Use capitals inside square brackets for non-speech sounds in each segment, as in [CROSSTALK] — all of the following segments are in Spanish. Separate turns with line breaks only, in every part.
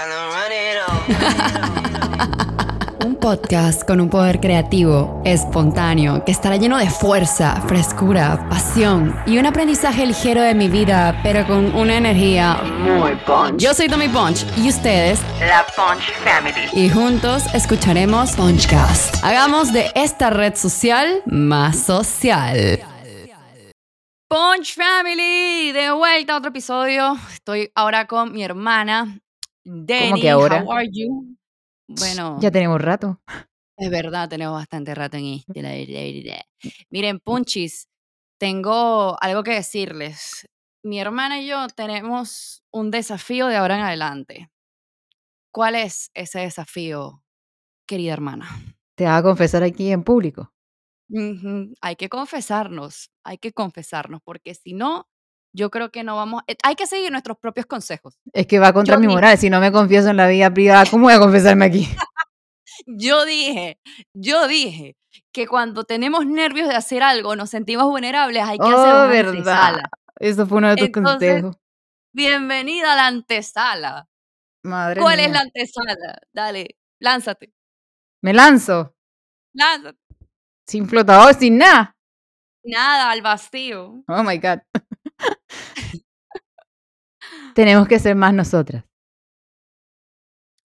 [LAUGHS] Un podcast con un poder creativo, espontáneo, que estará lleno de fuerza, frescura, pasión y un aprendizaje ligero de mi vida, pero con una energía muy punch. Yo soy Tommy Punch y ustedes,
La Punch Family.
y juntos escucharemos Punchcast. Hagamos de esta red social más social. Punch Family, de vuelta a otro episodio. Estoy ahora con mi hermana, Denny.
que ahora?
How are you? Bueno,
Ya tenemos rato.
es verdad, tenemos bastante rato en este. la verdad. Miren, Punchis, tengo algo que decirles. Mi hermana y yo tenemos un desafío de ahora en adelante. ¿Cuál es ese desafío, querida hermana?
Te vas a confesar aquí en público.
Hay que confesarnos, hay que confesarnos, porque si no, yo creo que no vamos, eh, hay que seguir nuestros propios consejos.
Es que va contra
Yo
mi moral. Si no me confieso en la vida privada, ¿cómo voy a confesarme aquí? [LAUGHS]
Yo dije, yo dije que cuando tenemos nervios de hacer algo, nos sentimos vulnerables, hay que hacer
Oh,
una
verdad.
antesala.
Eso fue uno de tus
Entonces,
consejos.
Bienvenida a la antesala.
Madre
¿Cuál es la antesala? Dale, lánzate,
Me lanzo.
lánzate.
Sin flotador, sin nada.
Nada, al vacío.
Oh my God. Tenemos que ser más nosotras.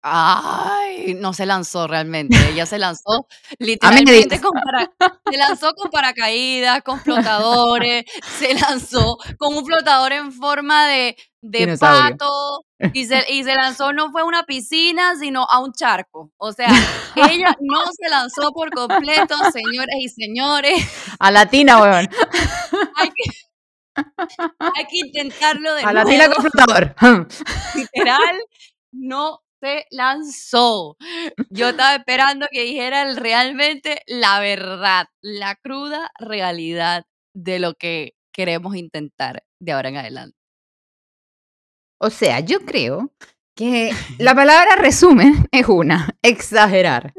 Ay, no se lanzó realmente. Ella se lanzó literalmente con para- se lanzó con paracaídas, con flotadores, se lanzó con un flotador en forma de, de pato [LAUGHS] y se, y se lanzó no fue a una piscina, sino a un charco. O sea, ella no se lanzó por completo, señores y señores.
A latina, weón.
Hay [LAUGHS] que, hay que intentarlo de
A latina
nuevo.
con flotador. [LAUGHS]
literal no se lanzó. Yo estaba esperando que dijera el- realmente la verdad, la cruda realidad de lo que queremos intentar de ahora en adelante.
O sea, yo creo que [LAUGHS] la palabra resumen es una, exagerar.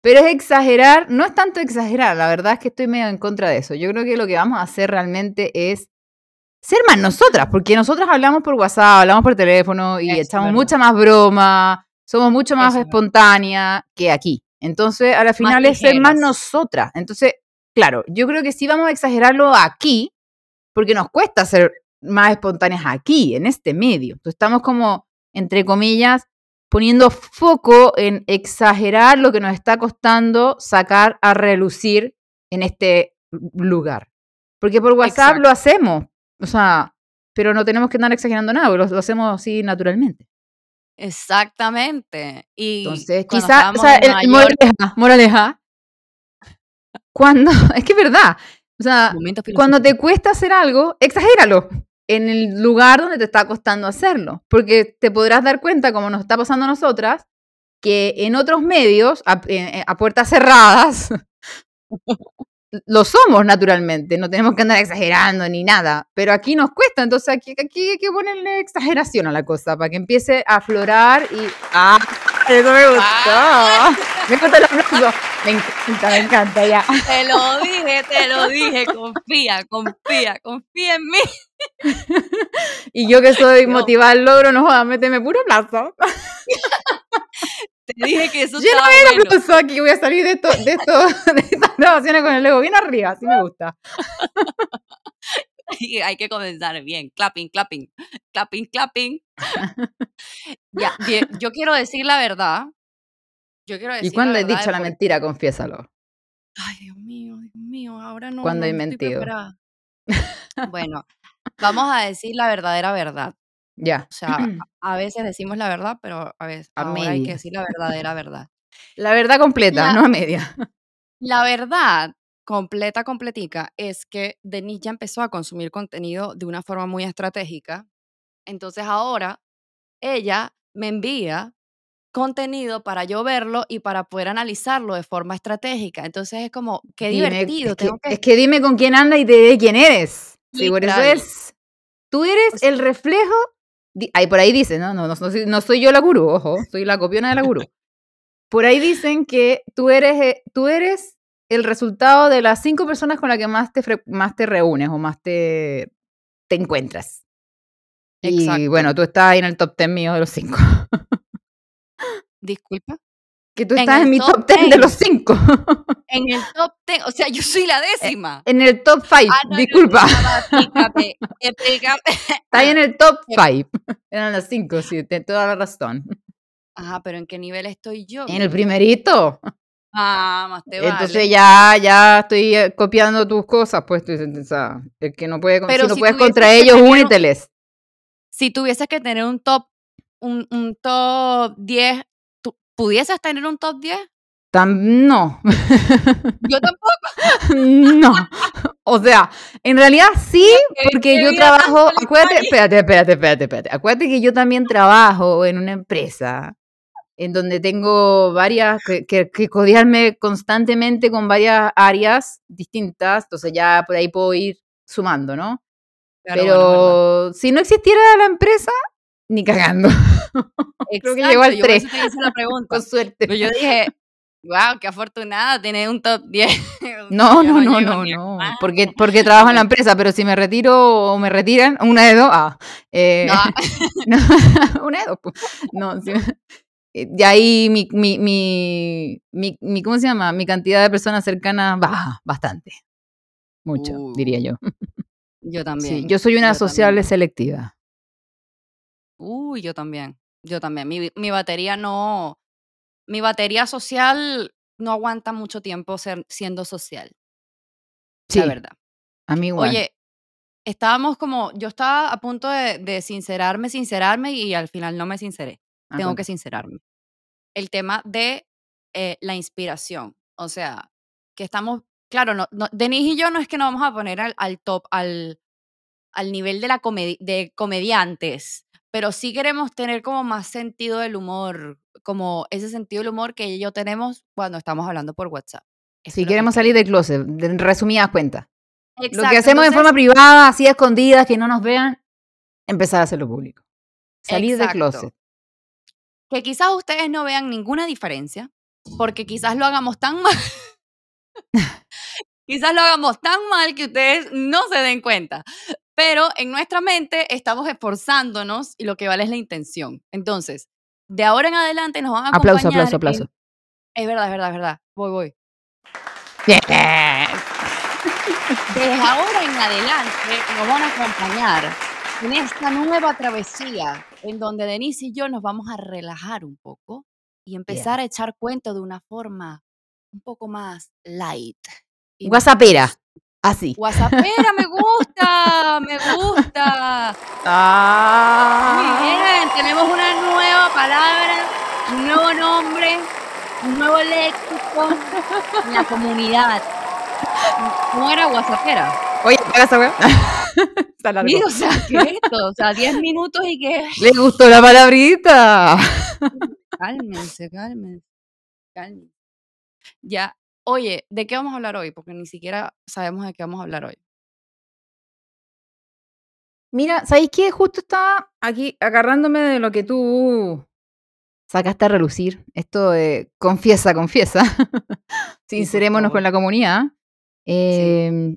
Pero es exagerar, no es tanto exagerar, la verdad es que estoy medio en contra de eso. Yo creo que lo que vamos a hacer realmente es ser más nosotras, porque nosotras hablamos por WhatsApp, hablamos por teléfono y
es
echamos
verdad.
mucha más broma, somos mucho más
verdad.
espontáneas que aquí. Entonces, a la final es ser más nosotras. Entonces, claro, yo creo que sí vamos a exagerarlo aquí, porque nos cuesta ser más espontáneas aquí, en este medio. Entonces estamos como, entre comillas, poniendo foco en exagerar lo que nos está costando sacar a relucir en este lugar. Porque por WhatsApp
Exacto.
lo hacemos, o sea, pero no tenemos que andar exagerando nada, porque lo, lo hacemos así naturalmente.
Exactamente. Y
Entonces, quizá, o sea,
en
el-
York-
moraleja, moraleja, [LAUGHS] cuando, [LAUGHS] es que es verdad, o sea, cuando te cuesta hacer algo, exagéralo en el lugar donde te está costando hacerlo, porque te podrás dar cuenta, como nos está pasando a nosotras, que en otros medios, a, eh, a puertas cerradas, [LAUGHS] lo somos naturalmente, no tenemos que andar exagerando ni nada, pero aquí nos cuesta, entonces aquí, aquí hay que ponerle exageración a la cosa para que empiece a aflorar y... ¡Ah! Eso me gustó. Me gusta el aplauso. Me encanta, me encanta, ya.
Te lo dije, te lo dije. Confía, confía, confía en mí. [LAUGHS]
Y yo que soy
No.
motivada al logro, no jodas, méteme puro aplauso. [LAUGHS]
Te dije que eso [LAUGHS]
Lleno
estaba
de
bueno.
aplauso aquí, voy a salir de, esto, de, esto, [LAUGHS] de estas grabaciones con el ego bien arriba, así me gusta. [LAUGHS]
Y hay que comenzar bien. Clapping, clapping, clapping, clapping. ya, bien, yo quiero decir la verdad. Yo quiero decir
Y cuando
la
he dicho la mentira, confiésalo.
Ay, Dios mío, Dios mío, ahora no.
Cuando
no
he mentido.
Bueno, vamos a decir la verdadera verdad.
Ya.
O sea, [CLEARS THROAT] a veces decimos la verdad, pero a veces
A
ahora hay que decir la verdadera verdad.
La verdad completa,
La-
no a media. [LAUGHS]
La verdad completa, completica, es que Denise ya empezó a consumir contenido de una forma muy estratégica. Entonces ahora ella me envía contenido para yo verlo y para poder analizarlo de forma estratégica. Entonces es como, qué
Dime,
divertido.
es, que,
tengo que-
es que dime con quién anda y te diré quién eres. Sí, por eso es. Tú eres
O sea-
el reflejo. Ahí por ahí dice, no, no, no, soy, no soy yo la gurú, ojo, soy la copiona de la gurú. Por ahí dicen que tú eres, eh, tú eres el resultado de las cinco personas con las que más te, más te reúnes o más te, te encuentras. Y bueno, tú estás ahí en el top ten mío de los cinco. [LAUGHS]
Disculpa.
Que tú
En
estás en, mi
top
top 10 de
10.
los 5. [LAUGHS]
En el top 10, o sea, yo soy la décima.
en el top 5,
Ah, no,
disculpa.
no, explícame, explícame. [LAUGHS]
Está ahí en el top [LAUGHS] 5. Eran los 5, sí, tienes toda la razón.
Ajá, pero ¿en qué nivel estoy yo?
En el primerito.
Ah, más te vale.
Entonces ya, ya estoy eh, copiando tus cosas, pues tú o sea, el que no puede,
Pero
si no
si
puedes contra ellos,
tener
úniteles.
Si tuvieses que tener un top, un, un top 10, ¿tú ¿pudieses tener un top 10?
Tam- no,
Yo tampoco. [LAUGHS]
no. O sea, en realidad sí, porque yo trabajo,
tan
acuérdate, espérate, espérate, espérate, espérate. Acuérdate que yo también trabajo en una empresa en donde tengo varias, que, que, que codearme constantemente con varias áreas distintas, entonces ya por ahí puedo ir sumando, ¿no?
Claro,
Pero
bueno,
si no existiera la empresa, ni cagando. [LAUGHS] creo que llegó al
Exacto, yo por eso te [LAUGHS] pregunta.
Con suerte.
Pero yo [LAUGHS] dije, wow, qué afortunada, tener un top 10.
No, no, no, no, no. Porque, porque trabajo en la empresa, pero si me retiro o me retiran, una de dos, ah, eh,
No,
no, una de dos, pues. No, sí. Eh, De ahí mi, mi, mi, mi, mi- ¿cómo se llama? Mi cantidad de personas cercanas baja bastante. Mucho,
Uh,
diría yo.
yo también.
Sí, yo soy una
yo
sociable
también.
selectiva.
Uy, yo también. Yo también. Mi, mi batería no. Mi batería social no aguanta mucho tiempo ser, siendo social,
Sí,
la verdad.
a mí igual.
Oye, estábamos como. Yo estaba a punto de, de sincerarme, sincerarme y al final no me sinceré.
Ah,
Tengo que sincerarme. El tema de eh, la inspiración. O sea, que estamos. Claro, no, no, Denise y yo no es que nos vamos a poner al, al top, al, al nivel de, la comedi- de comediantes, pero sí queremos tener como más sentido del humor, como ese sentido del humor que yo tenemos cuando estamos hablando por WhatsApp. Eso que
queremos salir del closet, de resumidas cuentas. Lo que hacemos de
entonces-
forma privada, así escondidas, que no nos vean, empezar a hacerlo público. Salir del
Exacto.
closet.
que quizás ustedes no vean ninguna diferencia, porque quizás lo hagamos tan [LAUGHS] mal, quizás lo hagamos tan mal que ustedes no se den cuenta. Pero en nuestra mente estamos esforzándonos y lo que vale es la intención. Entonces, de ahora en adelante nos van a
Aplauso,
acompañar
aplauso,
en-
aplauso.
Es verdad, es verdad, es verdad. Voy, voy.
Bien. [LAUGHS]
Desde ahora en adelante nos van a acompañar en esta nueva travesía en donde Denise y yo nos vamos a relajar un poco y empezar a echar cuento de una forma un poco más light.
Guasapera. Así.
Guasapera, me gusta, me gusta. Muy
Ah.
bien, tenemos una nueva palabra, un nuevo nombre, un nuevo léxico en la comunidad. ¿Cómo era Guasapera?
Oye, paga esa weá. [LAUGHS] Está largo.
Sí, o sea, ¿qué es esto? O sea, 10 minutos y que...
Le gustó la palabrita.
Cálmense, cálmense, cálmense. Ya, oye, ¿de qué vamos a hablar hoy? Porque ni siquiera sabemos de qué vamos a hablar hoy.
Mira, ¿sabéis qué? Justo estaba aquí agarrándome de lo que tú sacaste a relucir. Esto de confiesa, confiesa. [LAUGHS] Sincerémonos con la comunidad. Eh,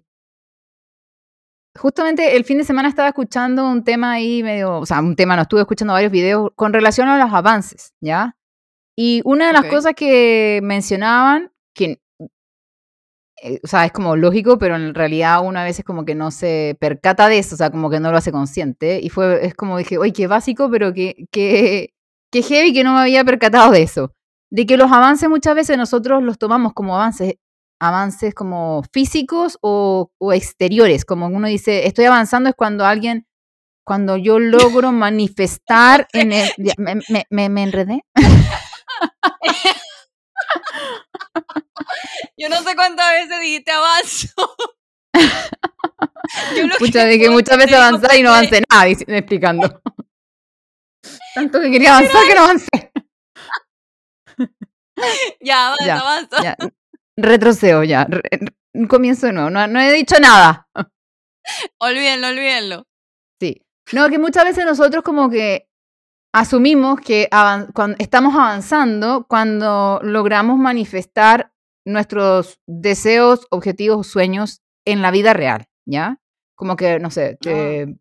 Justamente el fin de semana estaba escuchando un tema ahí medio, o sea, un tema, no estuve escuchando varios videos con relación a los avances, ¿ya? Y una de las cosas que mencionaban, que, eh, o sea, es como lógico, pero en realidad uno a veces como que no se percata de eso, o sea, como que no lo hace consciente. Y fue, es como dije, oye, qué básico, pero que, que, que heavy que no me había percatado de eso. De que los avances muchas veces nosotros los tomamos como avances, avances como físicos o, o exteriores. Como uno dice, estoy avanzando es cuando alguien, cuando yo logro [LAUGHS] manifestar en el... me, me- me- me enredé. [LAUGHS] [LAUGHS]
Yo no sé cuántas veces dijiste avanzo. [LAUGHS] Yo lo
de que muchas veces avanzar y no avancé nada, explicando. [LAUGHS] Tanto que quería avanzar que no avancé. [LAUGHS]
Ya, avanza,
Ya,
avanza.
Ya, retrocedo ya. re- re- comienzo de nuevo. No, no he dicho nada.
Olvídenlo, olvídenlo.
Sí. No, que muchas veces nosotros como que asumimos que avan- estamos avanzando cuando logramos manifestar nuestros deseos, objetivos, sueños en la vida real, ¿ya? Como que, no sé, te,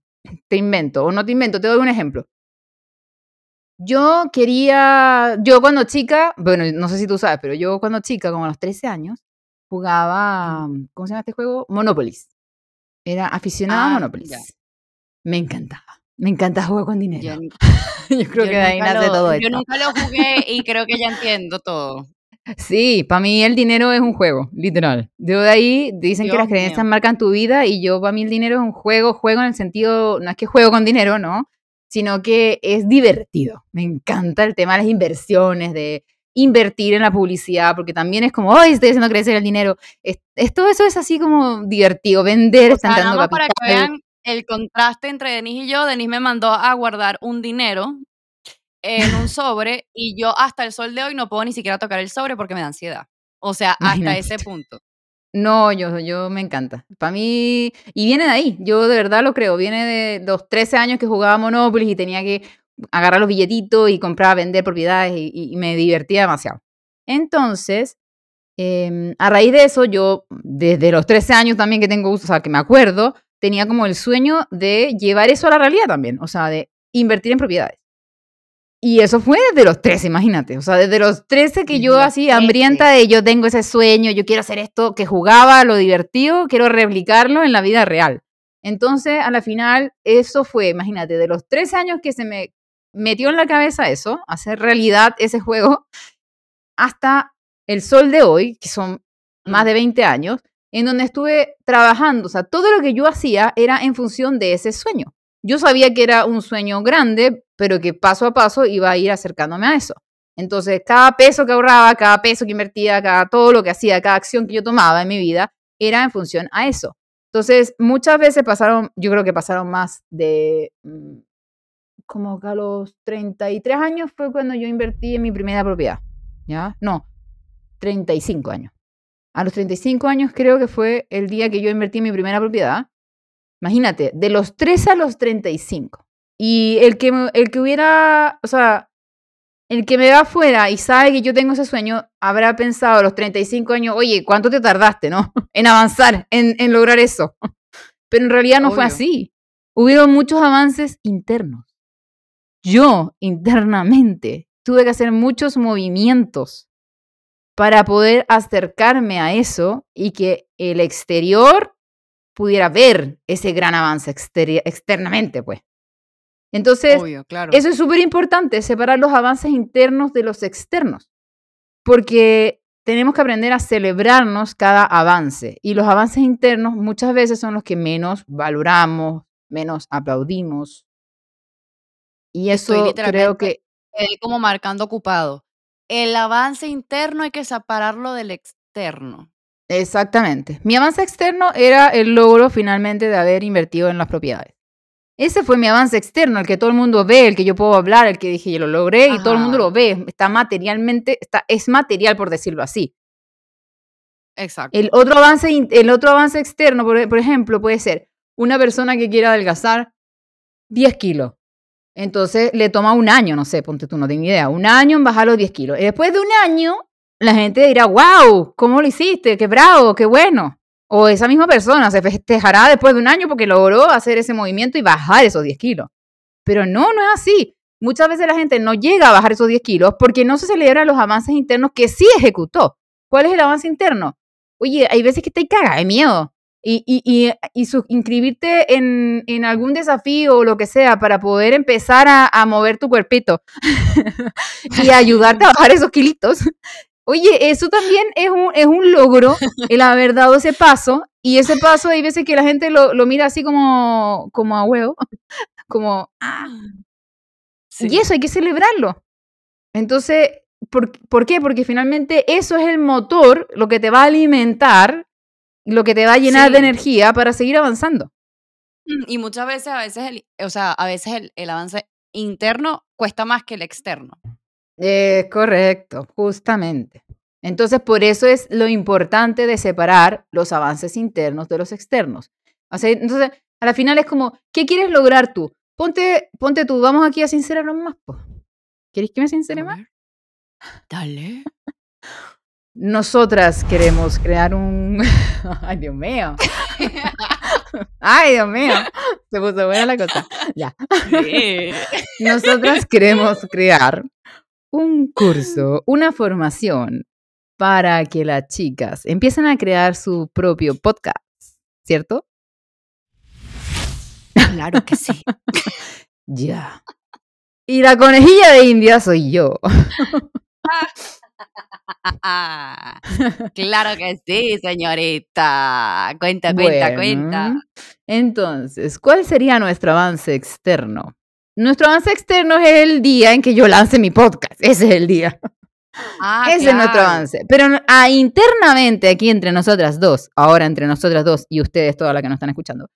te invento o no te invento, te doy un ejemplo. Yo quería, yo cuando chica, bueno, no sé si tú sabes, pero yo cuando chica, como a los 13 años, jugaba, ¿cómo se llama este juego? Monopolis. Era aficionada a
Ah,
Monopolis.
ya.
Me encantaba. Me encanta jugar con dinero.
Yo, [LAUGHS]
Yo creo
yo
que de ahí nace
lo-
todo
Yo
esto.
nunca lo jugué y creo que ya entiendo todo.
Sí, para mí el dinero es un juego, literal. Yo de ahí dicen que las creencias
mío.
marcan tu vida y yo para mí el dinero es un juego, juego en el sentido, no es que juego con dinero, ¿no? Sino que es divertido. Me encanta el tema de las inversiones, de invertir en la publicidad, porque también es como, ¡ay, estoy haciendo crecer el dinero! Es, es- todo eso es así como divertido, vender,
O sea, nada
dando
más para que
capital.
vean el contraste entre Denise y yo. Denise me mandó a guardar un dinero en un [LAUGHS] sobre y yo hasta el sol de hoy no puedo ni siquiera tocar el sobre porque me da ansiedad. O sea, hasta ese punto.
No, yo, yo me encanta. Para mí, y viene de ahí, yo de verdad lo creo, viene de los 13 años que jugaba Monopoly y tenía que agarrar los billetitos y comprar, vender propiedades y, me divertía demasiado. Entonces, em, a raíz de eso, yo desde los 13 años también que tengo, o sea, que me acuerdo, tenía como el sueño de llevar eso a la realidad también, o sea, de invertir en propiedades. Y eso fue desde los 13, imagínate. O sea, desde los 13 que yo así
13.
hambrienta de yo tengo ese sueño, yo quiero hacer esto, que jugaba, lo divertido, quiero replicarlo en la vida real. Entonces, a la final, eso fue, imagínate, de los 13 años que se me metió en la cabeza eso, hacer realidad ese juego, hasta el sol de hoy, que son más
Mm.
de 20 años, en donde estuve trabajando. O sea, todo lo que yo hacía era en función de ese sueño. Yo sabía que era un sueño grande, pero que paso a paso iba a ir acercándome a eso. Entonces, cada peso que ahorraba, cada peso que invertía, cada todo lo que hacía, cada acción que yo tomaba en mi vida, era en función a eso. Entonces, muchas veces pasaron, yo creo que pasaron más de, mm, como que a los 33 años fue cuando yo invertí en mi primera propiedad. ¿Ya? No, 35 años. A los 35 años creo que fue el día que yo invertí en mi primera propiedad. Imagínate, de los 13 a los 35. Y el que, el que hubiera, o sea, el que me va afuera y sabe que yo tengo ese sueño, habrá pensado a los 35 años, oye, ¿cuánto te tardaste, no? [LAUGHS] En avanzar, en, en lograr eso. [LAUGHS] Pero en realidad no fue así. Hubieron muchos avances internos. Yo, internamente, tuve que hacer muchos movimientos para poder acercarme a eso y que el exterior pudiera ver ese gran avance externamente, pues. Entonces,
Obvio, claro.
eso es súper importante, separar los avances internos de los externos, porque tenemos que aprender a celebrarnos cada avance y los avances internos muchas veces son los que menos valoramos, menos aplaudimos. Y eso creo que
como marcando ocupado. El avance interno hay que separarlo del externo.
Exactamente. Mi avance externo era el logro finalmente de haber invertido en las propiedades. Ese fue mi avance externo, el que todo el mundo ve, el que yo puedo hablar, el que dije yo lo logré y todo el mundo lo ve. Está materialmente, está, es material por decirlo así.
Exacto.
El otro avance, el otro avance externo, por, por ejemplo, puede ser una persona que quiera adelgazar 10 kilos. Entonces le toma un año, no sé, ponte tú, no tengo idea, un año en bajar los 10 kilos. Y después de un año, la gente dirá, wow, ¿cómo lo hiciste? Qué bravo, qué bueno. O esa misma persona se festejará después de un año porque logró hacer ese movimiento y bajar esos 10 kilos. Pero no, no es así. Muchas veces la gente no llega a bajar esos 10 kilos porque no se celebran los avances internos que sí ejecutó. ¿Cuál es el avance interno? Oye, hay veces que te caga de miedo. Y, y, y, y su- inscribirte en, en algún desafío o lo que sea para poder empezar a, a mover tu cuerpito [LAUGHS] y ayudarte a [LAUGHS] bajar esos kilitos. Oye, eso también es un, es un logro el haber dado ese paso. Y ese paso hay veces que la gente lo, lo mira así como, como a huevo, [LAUGHS] como, ah,
Sí.
y eso hay que celebrarlo. Entonces, ¿por, por qué? Porque finalmente eso es el motor, lo que te va a alimentar, lo que te va a llenar de energía para seguir avanzando.
Y muchas veces, a veces, el, o sea, a veces el, el avance interno cuesta más que el externo.
Es correcto, justamente. Entonces, por eso es lo importante de separar los avances internos de los externos. O sea, entonces, a la final es como, ¿qué quieres lograr tú? Ponte, ponte tú, vamos aquí a sincerarnos más. po. ¿Queréis que me sincere más?
Dale.
Nosotras queremos crear un... [LAUGHS] Ay, Dios mío. [LAUGHS] Ay, Dios mío. Se puso buena la cosa. Ya.
Sí.
Nosotras queremos crear un curso, una formación para que las chicas empiecen a crear su propio podcast, ¿cierto?
Claro que sí.
Ya. Y la conejilla de India soy yo. [LAUGHS] [LAUGHS]
claro que sí, señorita. Cuenta, cuenta, cuenta.
Bueno, Entonces, ¿cuál sería nuestro avance externo? Nuestro avance externo es el día en que yo lance mi podcast. Ese es el día.
Ah,
Ese es nuestro avance. Pero ah, internamente, aquí entre nosotras dos, ahora entre nosotras dos y ustedes, todas las que nos están escuchando,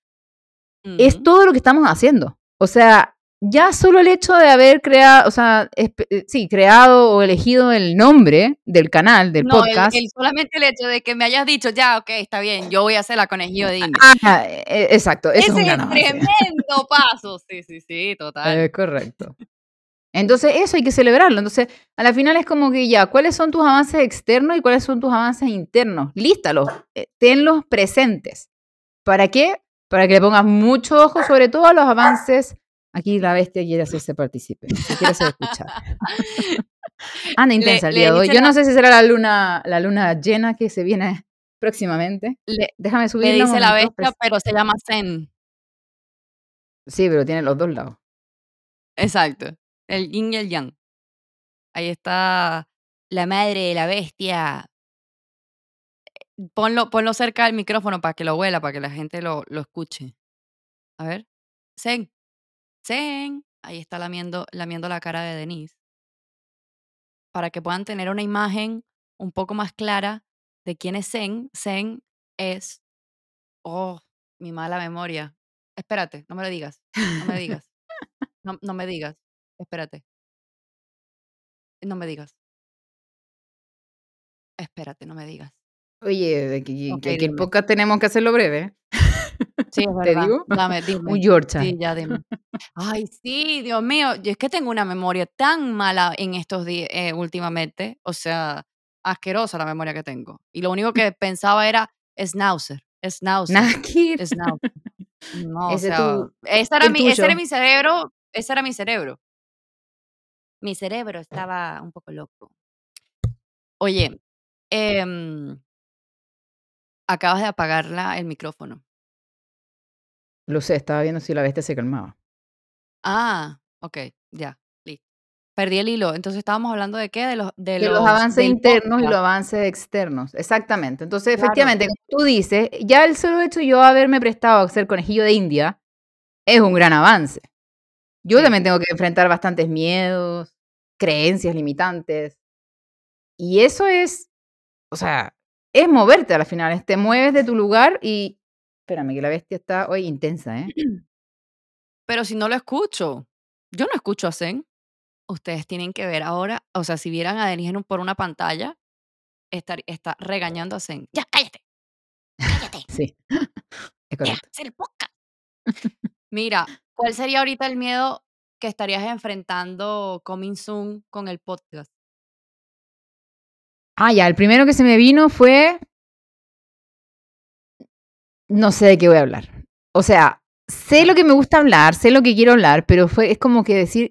es
Ujú.
todo lo que estamos haciendo. O sea, ya solo el hecho de haber creado, o sea, eh, sí, creado o elegido el nombre del canal, del
No, el-
podcast.
el- solamente el hecho de que me hayas dicho, ya, ok, está bien, yo voy a hacer la conejillo de India.
Ah, eh, exacto, eso
Ese
es un
es tremendo paso. Sí, sí, sí, total.
Eh, correcto. Entonces, eso hay que celebrarlo. Entonces, a la final es como que ya, ¿cuáles son tus avances externos y cuáles son tus avances internos? Lístalos, eh, tenlos presentes. ¿Para qué? Para que le pongas mucho ojo, sobre todo a los avances. Aquí la bestia quiere hacerse partícipe, quiere hacer escuchar. Anda intensa el día de hoy. Yo no sé si será la luna, la luna llena que se viene próximamente.
Le,
Déjame subir.
le dice la bestia, pero se llama Zen.
Sí, pero tiene los dos lados.
Exacto. El yin y el yang. Ahí está la madre de la bestia. Ponlo, ponlo cerca del micrófono para que lo huela, para que la gente lo, lo escuche. A ver. Zen. Zen. Ahí está lamiendo, lamiendo la cara de Denise. Para que puedan tener una imagen un poco más clara de quién es Zen. Zen es. Oh, mi mala memoria. Espérate, no me lo digas. No me digas. [LAUGHS] No, no me digas. Espérate. No me digas. Espérate, no me digas.
Oye, el podcast tenemos que hacerlo breve.
Sí, es [LAUGHS]
¿Te
verdad.
digo?
Dame, dime.
Un Yorkshire.
Sí, ya dime. [LAUGHS] Ay, sí, Dios mío. Yo es que tengo una memoria tan mala en estos días, últimamente. O sea, asquerosa la memoria que tengo. Y lo único que pensaba era Schnauzer. Schnauzer. Schnauzer. No, o
Ese
sea,
tu-
ese, era ese mi cerebro. Ese era mi cerebro. Mi cerebro estaba un poco loco. Oye, em, acabas de apagarla el micrófono.
Lo sé, estaba viendo si la bestia se calmaba.
Ah, ok, ya, listo. Perdí el hilo. Entonces estábamos hablando de qué? De los, de
De los,
los
avances internos y los avances externos. Exactamente. Entonces,
Claro.
efectivamente, como tú dices, ya el solo hecho de yo haberme prestado a ser conejillo de India es un gran avance. Yo
Sí.
también tengo que enfrentar bastantes miedos, creencias limitantes. Y eso es, o sea, es moverte a la final. es Te mueves de tu lugar y. Espérame, que la bestia está hoy intensa, ¿eh? [CLEARS THROAT]
Pero si no lo escucho, yo no escucho a Zen. Ustedes tienen que ver ahora, o sea, si vieran a Denise en un- por una pantalla, estar, está regañando a Zen. Ya, cállate. Cállate. [LAUGHS]
Sí. [LAUGHS] Es
Ya,
correcto.
el podcast. [LAUGHS] Mira, ¿cuál sería ahorita el miedo que estarías enfrentando coming soon con el podcast?
Ah, ya, el primero que se me vino fue. No sé de qué voy a hablar. O sea, sé lo que me gusta hablar, sé lo que quiero hablar, pero fue, es como que decir.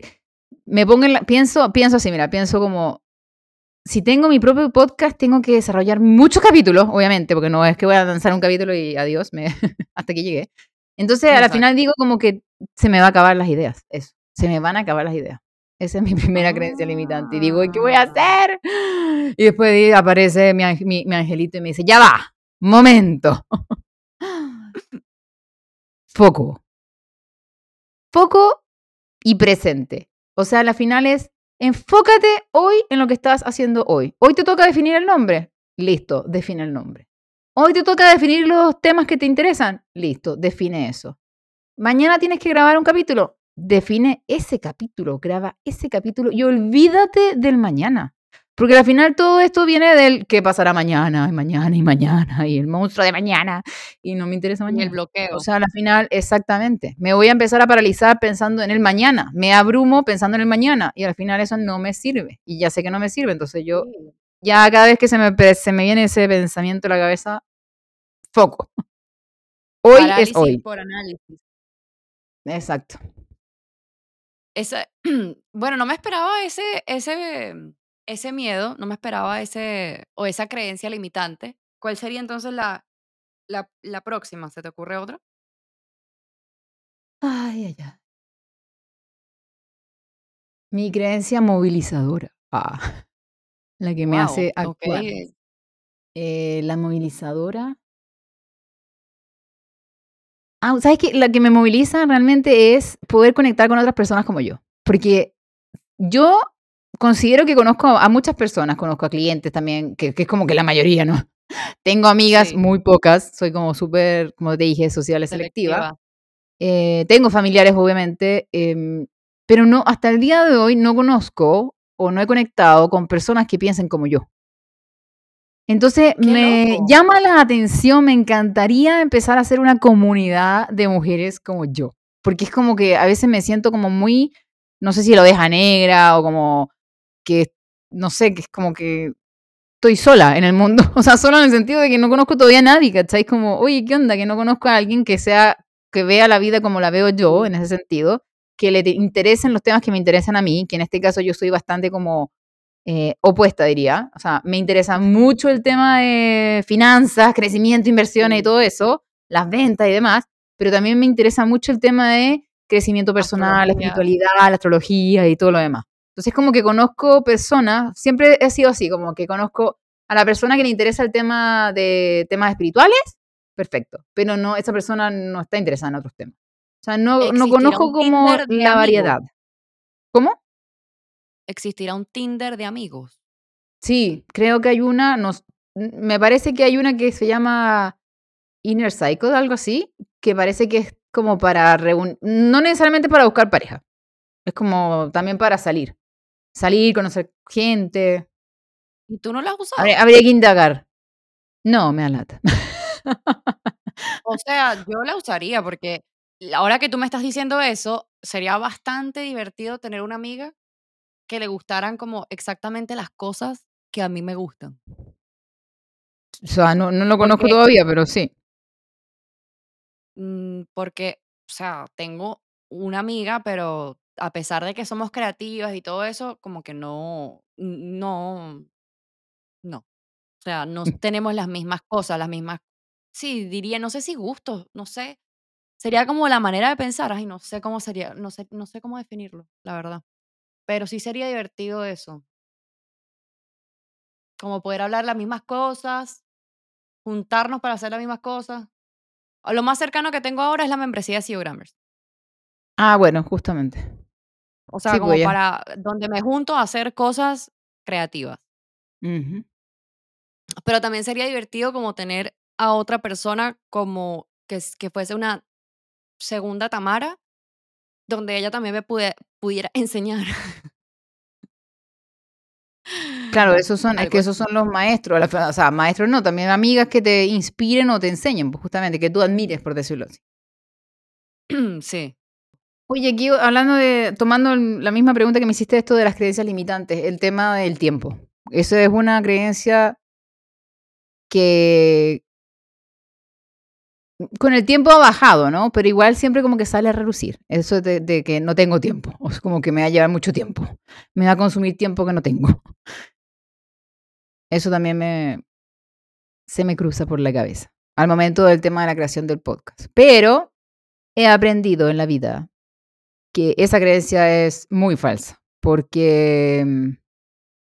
Me pongo en la. Pienso, pienso así, mira, pienso como. Si tengo mi propio podcast, tengo que desarrollar muchos capítulos, obviamente, porque no es que voy a lanzar un capítulo y adiós, me, [LAUGHS] hasta que llegue. Entonces, a la
Exacto.
final digo como que se me va a acabar las ideas. Eso. Se me van a acabar las ideas. Esa es mi [LAUGHS] primera creencia limitante. Y digo, ¿y qué voy a
Ah.
hacer? Y después aparece mi, mi- mi angelito y me dice, ya va, momento. [LAUGHS] Foco. Foco y presente. O sea, la final es, enfócate hoy en lo que estás haciendo hoy. Hoy te toca definir el nombre. Listo, define el nombre. Hoy te toca definir los temas que te interesan. Listo, define eso. Mañana tienes que grabar un capítulo. Define ese capítulo, graba ese capítulo y olvídate del mañana. Porque al final todo esto viene del qué pasará mañana, y mañana, y mañana, y el monstruo de mañana, y no me interesa
Y el
mañana.
bloqueo.
O sea, al final, exactamente. Me voy a empezar a paralizar pensando en el mañana. Me abrumo pensando en el mañana. Y al final eso no me sirve. Y ya sé que no me sirve. Entonces yo, ya cada vez que se me, se me viene ese pensamiento a la cabeza, foco. Hoy
Parálisis
es hoy.
por análisis.
Exacto. [CLEARS THROAT]
Bueno, no me esperaba ese, ese, ese miedo, no me esperaba ese, o esa creencia limitante. ¿Cuál sería entonces la, la, la próxima? ¿Se te ocurre otra?
Ay, ay, ay. Mi creencia movilizadora. Ah, [LAUGHS] la que me
Wow,
hace
ok.
actuar. Eh, la movilizadora. Ah, ¿sabes qué? La que me moviliza realmente es poder conectar con otras personas como yo. Porque yo considero que conozco a muchas personas, conozco a clientes también, que, que es como que la mayoría, ¿no? [LAUGHS] Tengo amigas
Sí.
muy pocas, soy como súper, como te dije, social selectiva.
Selectiva.
Eh, tengo familiares, obviamente, em, pero no, hasta el día de hoy no conozco o no he conectado con personas que piensen como yo. Entonces
Qué
me
loco.
llama la atención, me encantaría empezar a hacer una comunidad de mujeres como yo, porque es como que a veces me siento como muy, no sé si la oveja negra o como que, no sé, que es como que estoy sola en el mundo, [LAUGHS] o sea, sola en el sentido de que no conozco todavía a nadie, ¿cachai? Como, oye, ¿qué onda? Que no conozco a alguien que sea, que vea la vida como la veo yo, en ese sentido, que le te- interesen los temas que me interesan a mí, que en este caso yo soy bastante como eh, opuesta, diría. O sea, me interesa mucho el tema de finanzas, crecimiento, inversiones y todo eso, las ventas y demás, pero también me interesa mucho el tema de crecimiento personal,
Astrología.
espiritualidad, la astrología y todo lo demás. Entonces, como que conozco personas, siempre he sido así, como que conozco a la persona que le interesa el tema de temas espirituales, perfecto, pero no, esa persona no está interesada en otros temas. O sea, no, no
¿Existirá
conozco como la
amigos?
variedad. ¿Cómo?
¿Existirá un Tinder de amigos?
Sí, creo que hay una, nos, me parece que hay una que se llama Inner Cycle, algo así, que parece que es como para reunir, no necesariamente para buscar pareja, es como también para salir, salir, conocer gente,
¿Y tú no la has usado?
habría, habría que indagar. No, me da lata.
O sea, yo la usaría porque ahora que tú me estás diciendo eso, sería bastante divertido tener una amiga que le gustaran como exactamente las cosas que a mí me gustan.
O sea, no, no lo conozco
Porque,
todavía, pero sí.
mm, porque, o sea, tengo una amiga, pero a pesar de que somos creativas y todo eso, como que no, no, no. O sea, no tenemos las mismas cosas, las mismas, sí, diría, no sé si gustos, no sé. Sería como la manera de pensar, ay, no sé cómo sería, no sé, no sé cómo definirlo, la verdad. Pero sí sería divertido eso, como poder hablar las mismas cosas, juntarnos para hacer las mismas cosas. Lo más cercano que tengo ahora es la membresía de CEO Grammars.
Ah, bueno, justamente.
O sea,
Sí,
como para donde me junto a hacer cosas creativas.
Ujú.
Pero también sería divertido como tener a otra persona como que, que fuese una segunda Tamara, donde ella también me pude- pudiera [LAUGHS] enseñar
Claro, [LAUGHS] esos son, es que esos son los maestros, la o sea, maestros no, también amigas que te inspiren o te enseñen, pues justamente, que tú admires, por decirlo así. [CLEARS THROAT]
sí.
Oye, aquí hablando de, tomando la misma pregunta que me hiciste esto de las creencias limitantes, el tema del tiempo. Eso es una creencia que con el tiempo ha bajado, ¿no? Pero igual siempre como que sale a relucir. Eso de, de que no tengo tiempo, o es como que me va a llevar mucho tiempo. Me va a consumir tiempo que no tengo. Eso también me, se me cruza por la cabeza al momento del tema de la creación del podcast. Pero he aprendido en la vida que esa creencia es muy falsa, porque mm,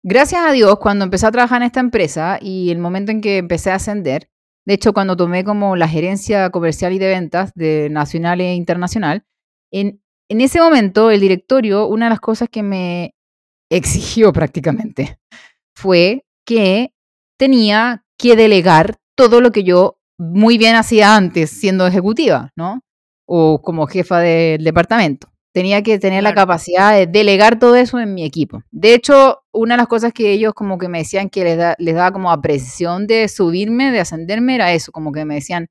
gracias a Dios, cuando empecé a trabajar en esta empresa y el momento en que empecé a ascender, de hecho, cuando tomé como la gerencia comercial y de ventas de nacional e internacional, en, en ese momento el directorio, una de las cosas que me exigió [LAUGHS] prácticamente fue que tenía que delegar todo lo que yo muy bien hacía antes siendo ejecutiva, ¿no? O como jefa del departamento. Tenía que tener la capacidad de delegar todo eso en mi equipo. De hecho, una de las cosas que ellos como que me decían que les, da, les daba como a presión de subirme, de ascenderme, era eso, como que me decían,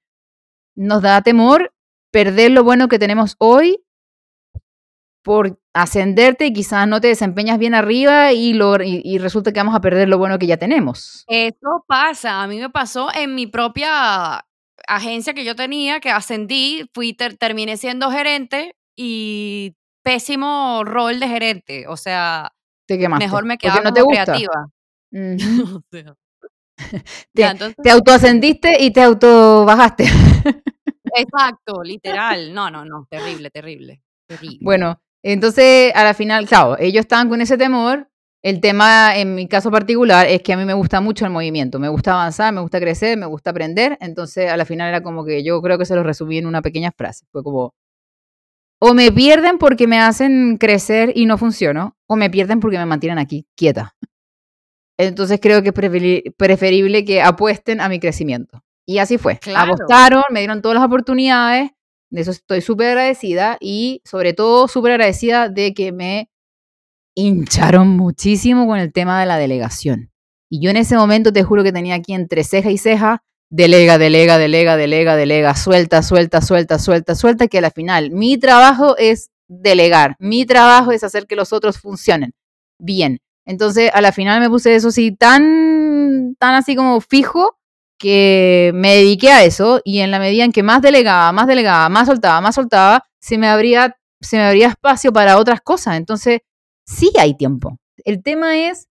nos da temor perder lo bueno que tenemos hoy por ascenderte y quizás no te desempeñas bien arriba y, lo, y, y resulta que vamos a perder lo bueno que ya tenemos.
Eso pasa, a mí me pasó en mi propia, agencia que yo tenía, que ascendí, fui, ter- terminé siendo gerente y pésimo rol de gerente. O sea,
Te quemaste.
mejor me quedaba
no te gusta.
creativa.
Ujú. [LAUGHS]
O sea, [LAUGHS]
Te-
ya, entonces,
Te autoascendiste y te autobajaste.
exacto, literal. [LAUGHS] No, no, no, terrible, terrible, terrible.
Bueno, entonces a la final, claro, ellos estaban con ese temor. El tema, en mi caso particular, es que a mí me gusta mucho el movimiento. Me gusta avanzar, me gusta crecer, me gusta aprender. Entonces, a la final era como que yo creo que se lo resumí en una pequeña frase. Fue como, o me pierden porque me hacen crecer y no funciono, o me pierden porque me mantienen aquí, quieta. Entonces creo que es preferi- preferible que apuesten a mi crecimiento. Y así fue.
Claro.
Apostaron, me dieron todas las oportunidades. De eso estoy súper agradecida y sobre todo súper agradecida de que me hincharon muchísimo con el tema de la delegación. Y yo en ese momento te juro que tenía aquí entre ceja y ceja, delega, delega, delega, delega, delega, suelta, suelta, suelta, suelta, suelta, que al final mi trabajo es delegar, mi trabajo es hacer que los otros funcionen bien. Entonces, a la final me puse eso así tan, tan así como fijo que me dediqué a eso y en la medida en que más delegaba, más delegaba, más soltaba, más soltaba, se me abría, se me abría espacio para otras cosas. Entonces, sí hay tiempo. El tema es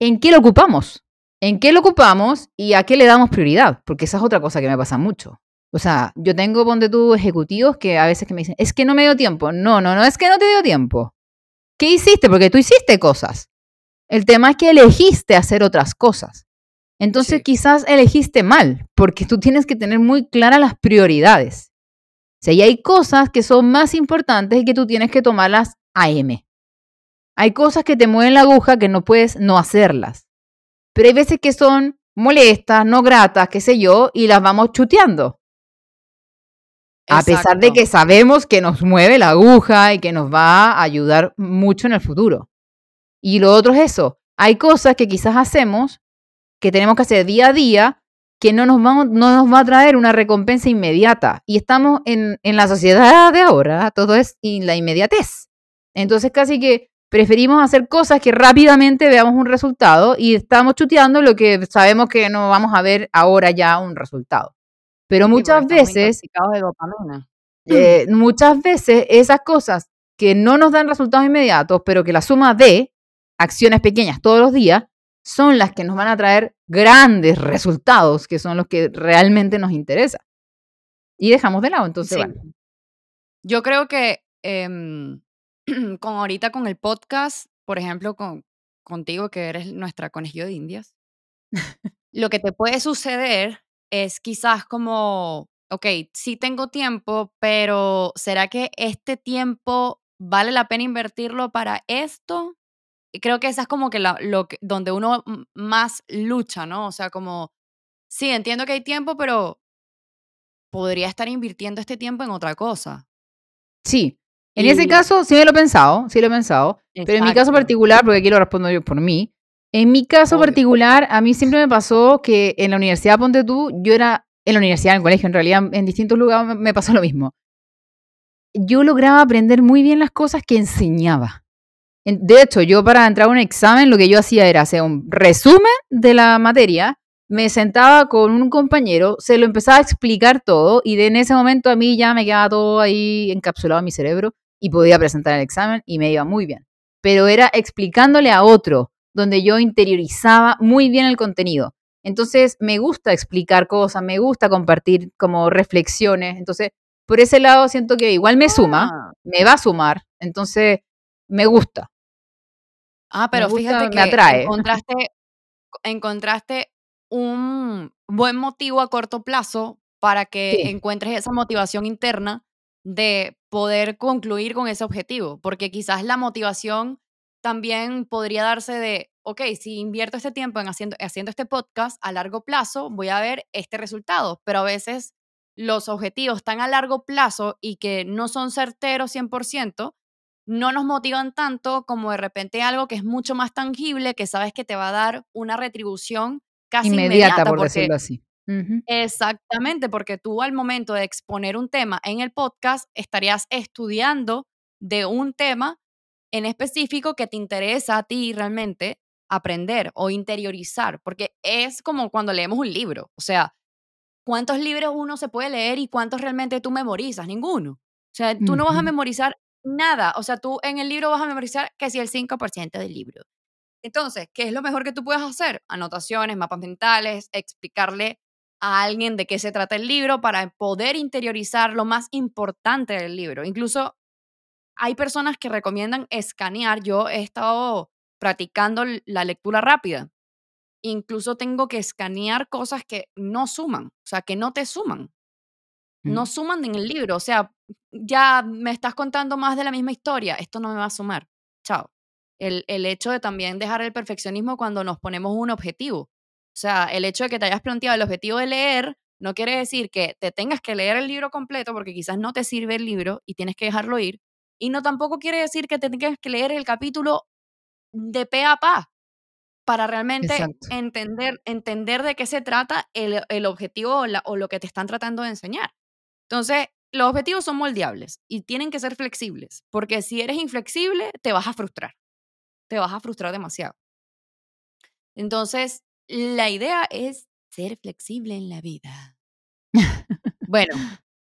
en qué lo ocupamos, en qué lo ocupamos y a qué le damos prioridad, porque esa es otra cosa que me pasa mucho. O sea, yo tengo, ponte tú, ejecutivos que a veces que me dicen, es que no me dio tiempo. No, no, no es que no te dio tiempo. ¿Qué hiciste? Porque tú hiciste cosas. El tema es que elegiste hacer otras cosas. Entonces
Sí.
quizás elegiste mal, porque tú tienes que tener muy claras las prioridades. O sea, y hay cosas que son más importantes y que tú tienes que tomarlas a M. Hay cosas que te mueven la aguja que no puedes no hacerlas. Pero hay veces que son molestas, no gratas, qué sé yo, y las vamos chuteando. A pesar de que sabemos que nos mueve la aguja y que nos va a ayudar mucho en el futuro. Y lo otro es eso. Hay cosas que quizás hacemos que tenemos que hacer día a día que no nos, vamos, no nos va a traer una recompensa inmediata. Y estamos en, en la sociedad de ahora, todo es in- la inmediatez. Entonces casi que preferimos hacer cosas que rápidamente veamos un resultado y estamos chuteando lo que sabemos que no vamos a ver ahora ya un resultado. Pero muchas veces
intoxicados de dopamina. [CLEARS THROAT]
eh, muchas veces esas cosas que no nos dan resultados inmediatos, pero que la suma de acciones pequeñas todos los días, son las que nos van a traer grandes resultados, que son los que realmente nos interesa. Y dejamos de lado, entonces,
Sí.
bueno.
Yo creo que em, [CLEARS THROAT] con ahorita con el podcast, por ejemplo, con, contigo que eres nuestra conejillo de indias, lo que te puede suceder es quizás como, ok, sí tengo tiempo, pero ¿será que este tiempo vale la pena invertirlo para esto? Y creo que esa es como que la, lo que, donde uno más lucha, ¿no? O sea, como, sí, entiendo que hay tiempo, pero podría estar invirtiendo este tiempo en otra cosa.
Sí, en ese
Y-
caso sí me lo he pensado, sí lo he pensado, pero en mi caso particular, porque aquí lo respondo yo por mí, en mi caso
Obvio.
particular, a mí siempre me pasó que en la universidad, ponte tú, yo era, en la universidad, en el colegio, en realidad, en distintos lugares me- pasó lo mismo. Yo lograba aprender muy bien las cosas que enseñaba. En- De hecho, yo para entrar a un examen, lo que yo hacía era hacer un resumen de la materia, me sentaba con un compañero, se lo empezaba a explicar todo y de en ese momento a mí ya me quedaba todo ahí encapsulado en mi cerebro y podía presentar el examen y me iba muy bien. Pero era explicándole a otro, donde yo interiorizaba muy bien el contenido. Entonces, me gusta explicar cosas, me gusta compartir como reflexiones. Entonces, por ese lado siento que igual me suma,
Ah,
me va a sumar. Entonces, me gusta.
Ah, pero
gusta,
fíjate
me
que
atrae.
encontraste, encontraste un buen motivo a corto plazo para que
Sí.
encuentres esa motivación interna de poder concluir con ese objetivo, porque quizás la motivación también podría darse de, ok, si invierto este tiempo en haciendo, haciendo este podcast a largo plazo, voy a ver este resultado, pero a veces los objetivos tan a largo plazo y que no son certeros 100%, no nos motivan tanto como de repente algo que es mucho más tangible, que sabes que te va a dar una retribución casi
Inmediata,
inmediata,
por
porque
decirlo así. Ujú.
exactamente, porque tú al momento de exponer un tema en el podcast estarías estudiando de un tema en específico que te interesa a ti realmente aprender o interiorizar, porque es como cuando leemos un libro, o sea, ¿cuántos libros uno se puede leer y cuántos realmente tú memorizas? Ninguno. O sea, tú no vas a memorizar nada. O sea, tú en el libro vas a memorizar que si el 5% del libro. Entonces, ¿qué es lo mejor que tú puedes hacer? Anotaciones, mapas mentales, explicarle a alguien de qué se trata el libro para poder interiorizar lo más importante del libro. Incluso hay personas que recomiendan escanear. Yo he estado practicando la lectura rápida. Incluso tengo que escanear cosas que no suman, o sea, que no te suman no
Mm.
suman en el libro. O sea, ya me estás contando más de la misma historia, esto no me va a sumar. Chao. El, el hecho de también dejar el perfeccionismo cuando nos ponemos un objetivo. O sea, el hecho de que te hayas planteado el objetivo de leer no quiere decir que te tengas que leer el libro completo porque quizás no te sirve el libro y tienes que dejarlo ir. Y no tampoco quiere decir que te tengas que leer el capítulo de pe a pa para realmente
Exacto.
entender, entender de qué se trata el, el objetivo o, la- o lo que te están tratando de enseñar. Entonces, los objetivos son moldeables y tienen que ser flexibles, porque si eres inflexible, te vas a frustrar, te vas a frustrar demasiado. Entonces, la idea es ser flexible en la vida. [LAUGHS] Bueno,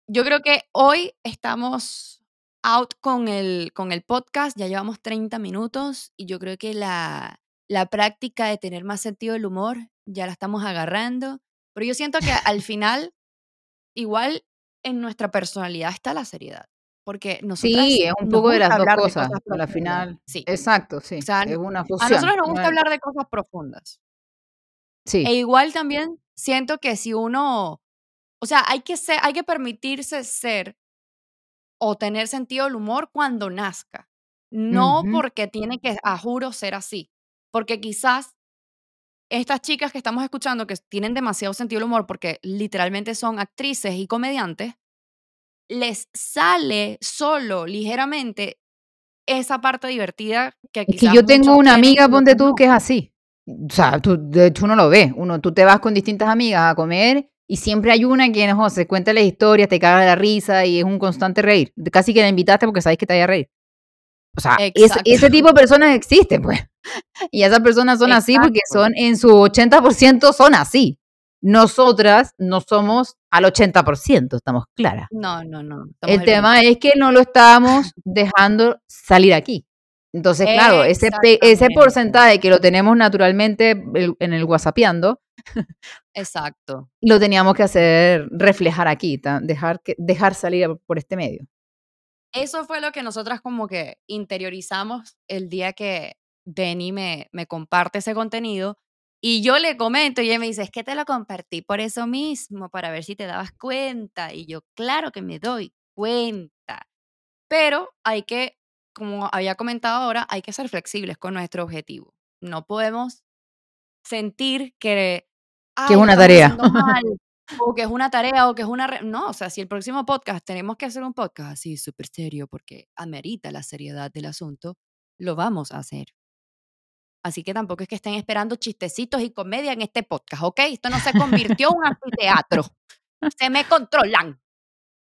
yo creo que hoy estamos out con el, con el podcast, ya llevamos 30 minutos y yo creo que la, la práctica de tener más sentido del humor ya la estamos agarrando, pero yo siento que al [LAUGHS] final igual en nuestra personalidad está la seriedad, porque nosotras
Sí, es un poco de las dos cosas. A
profundas.
final,
Sí,
exacto,
o
sí.
sea,
Es una
a
fusión.
nosotros nos
no
gusta hablar de cosas profundas. E
Sí,
igual también siento que si uno, o sea, hay que ser, hay que permitirse ser o tener sentido del humor cuando nazca. No porque tiene que, a juro, ser así. Porque quizás estas chicas que estamos escuchando que tienen demasiado sentido del humor porque literalmente son actrices y comediantes, les sale solo ligeramente esa parte divertida que
Es que
quizás
yo tengo una amiga, ponte tú, que es así. O sea, tú, de hecho uno lo ve. Uno, tú te vas con distintas amigas a comer y siempre hay una que no, se cuenta las historias, te caga la risa y es un constante reír. Casi que la invitaste porque sabes que te vaya a reír. O sea, es- ese tipo de personas existen, pues. [LAUGHS] Y esas personas son así porque son, en su 80% son así. Nosotras no somos al 80%, estamos claras.
No, no, no. estamos
El tema es que no lo estábamos dejando salir aquí. Entonces, claro, ese, ese porcentaje que lo tenemos naturalmente en el WhatsAppeando,
Exacto.
lo teníamos que hacer reflejar aquí, dejar, que, dejar salir por este medio.
Eso fue lo que nosotras como que interiorizamos el día que Benny me, me comparte ese contenido y yo le comento y ella me dice, es que te lo compartí por eso mismo, para ver si te dabas cuenta. Y yo, claro que me doy cuenta. Pero hay que, como había comentado ahora, hay que ser flexibles con nuestro objetivo. No podemos sentir que,
Que es
"Ay,
una tarea.
mal", [LAUGHS] o que es una tarea, o que es una... No, o sea, si el próximo podcast tenemos que hacer un podcast así súper serio porque amerita la seriedad del asunto, lo vamos a hacer. Así que tampoco es que estén esperando chistecitos y comedia en este podcast, ¿ok? Esto no se convirtió en un anfiteatro. Se me controlan.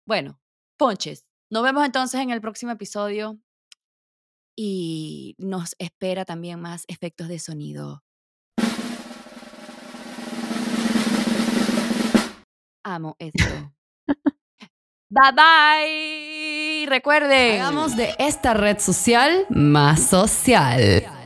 Bueno, ponches. Nos vemos entonces en el próximo episodio y nos espera también más efectos de sonido. Amo esto. [LAUGHS] bye bye. Recuerden, hagamos de esta red social más social.